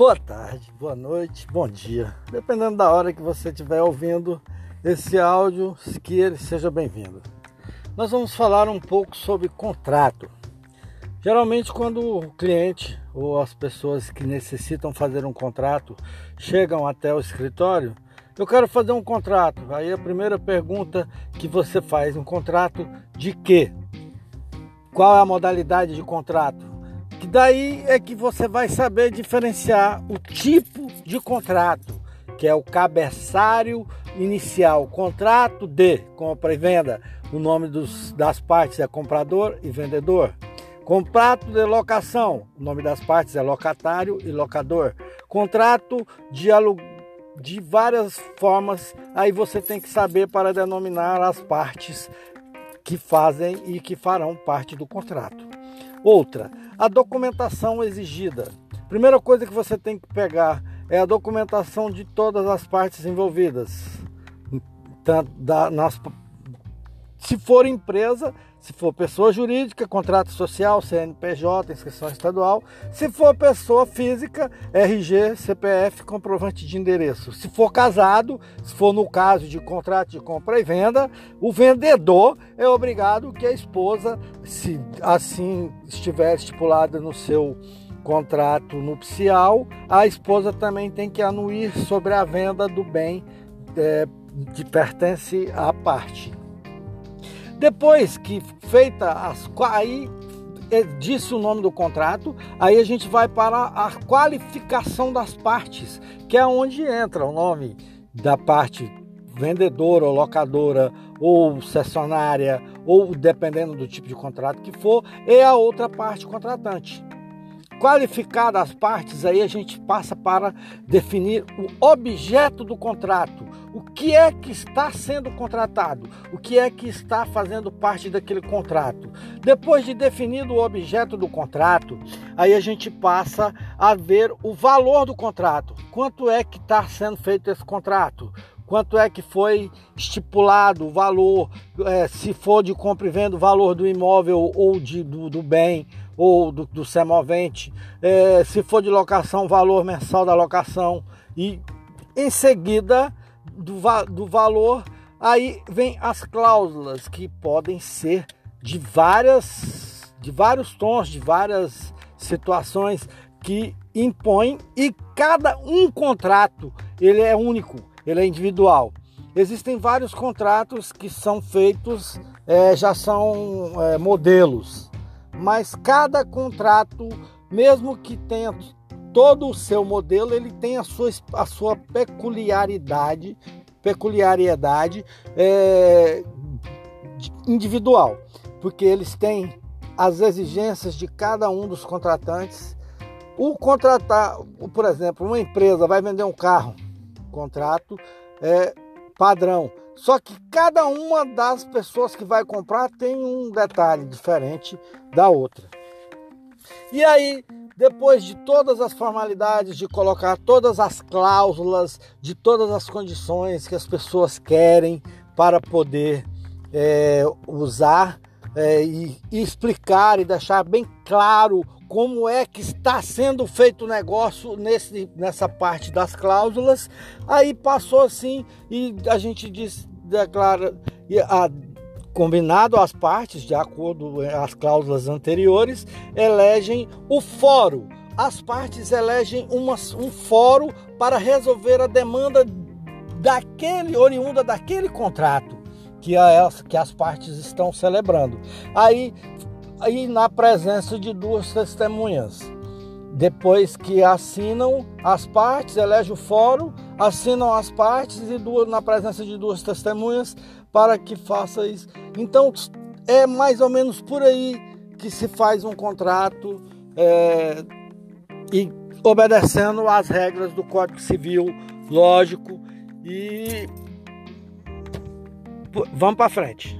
Boa tarde, boa noite, bom dia. Dependendo da hora que você estiver ouvindo esse áudio, que ele seja bem-vindo. Nós vamos falar um pouco sobre contrato. Geralmente, quando o cliente ou as pessoas que necessitam fazer um contrato chegam até o escritório, eu quero fazer um contrato. Aí a primeira pergunta que você faz, um contrato de quê? Qual é a modalidade de contrato? Que daí é que você vai saber diferenciar o tipo de contrato, que é o cabeçário inicial, contrato de compra e venda. O nome dos, das partes é comprador e vendedor. Contrato de locação, o nome das partes é locatário e locador. Contrato de aluguel de várias formas, aí você tem que saber para denominar as partes que fazem e que farão parte do contrato. Outra, a documentação exigida. Primeira coisa que você tem que pegar é a documentação de todas as partes envolvidas. Nas, se for empresa, se for pessoa jurídica, contrato social, CNPJ, inscrição estadual. Se for pessoa física, RG, CPF, comprovante de endereço. Se for casado, se for no caso de contrato de compra e venda, o vendedor é obrigado que a esposa, se assim estiver estipulada no seu contrato nupcial, a esposa também tem que anuir sobre a venda do bem é, que pertence à parte. Depois que feita as aí é, disse o nome do contrato, aí a gente vai para a qualificação das partes, que é onde entra o nome da parte vendedora ou locadora ou cessionária ou dependendo do tipo de contrato que for, e a outra parte contratante qualificadas as partes, aí a gente passa para definir o objeto do contrato. O que é que está sendo contratado? O que é que está fazendo parte daquele contrato? Depois de definido o objeto do contrato, aí a gente passa a ver o valor do contrato. Quanto é que está sendo feito esse contrato? quanto é que foi estipulado o valor, é, se for de compra e venda, o valor do imóvel ou de, do, do bem ou do, do semovente, é, se for de locação, valor mensal da locação. E em seguida do, do valor, aí vem as cláusulas que podem ser de várias, de vários tons, de várias situações que impõem e cada um contrato ele é único ele é individual. Existem vários contratos que são feitos, é, já são é, modelos, mas cada contrato, mesmo que tenha todo o seu modelo, ele tem a sua, a sua peculiaridade, peculiaridade é, individual, porque eles têm as exigências de cada um dos contratantes. O contratar, por exemplo, uma empresa vai vender um carro, contrato é padrão. Só que cada uma das pessoas que vai comprar tem um detalhe diferente da outra. E aí, depois de todas as formalidades, de colocar todas as cláusulas, de todas as condições que as pessoas querem para poder é, usar é, e, e explicar e deixar bem claro como é que está sendo feito o negócio nesse, nessa parte das cláusulas. Aí passou assim e a gente declara, a, combinado as partes, de acordo com as cláusulas anteriores, elegem o fórum. As partes elegem uma, um fórum para resolver a demanda daquele oriunda daquele contrato que, a, que as partes estão celebrando. Aí aí na presença de duas testemunhas. Depois que assinam as partes, elege o fórum, assinam as partes e duas, na presença de duas testemunhas para que faça isso. Então é mais ou menos por aí que se faz um contrato é, e obedecendo às regras do Código Civil, lógico, e vamos para frente.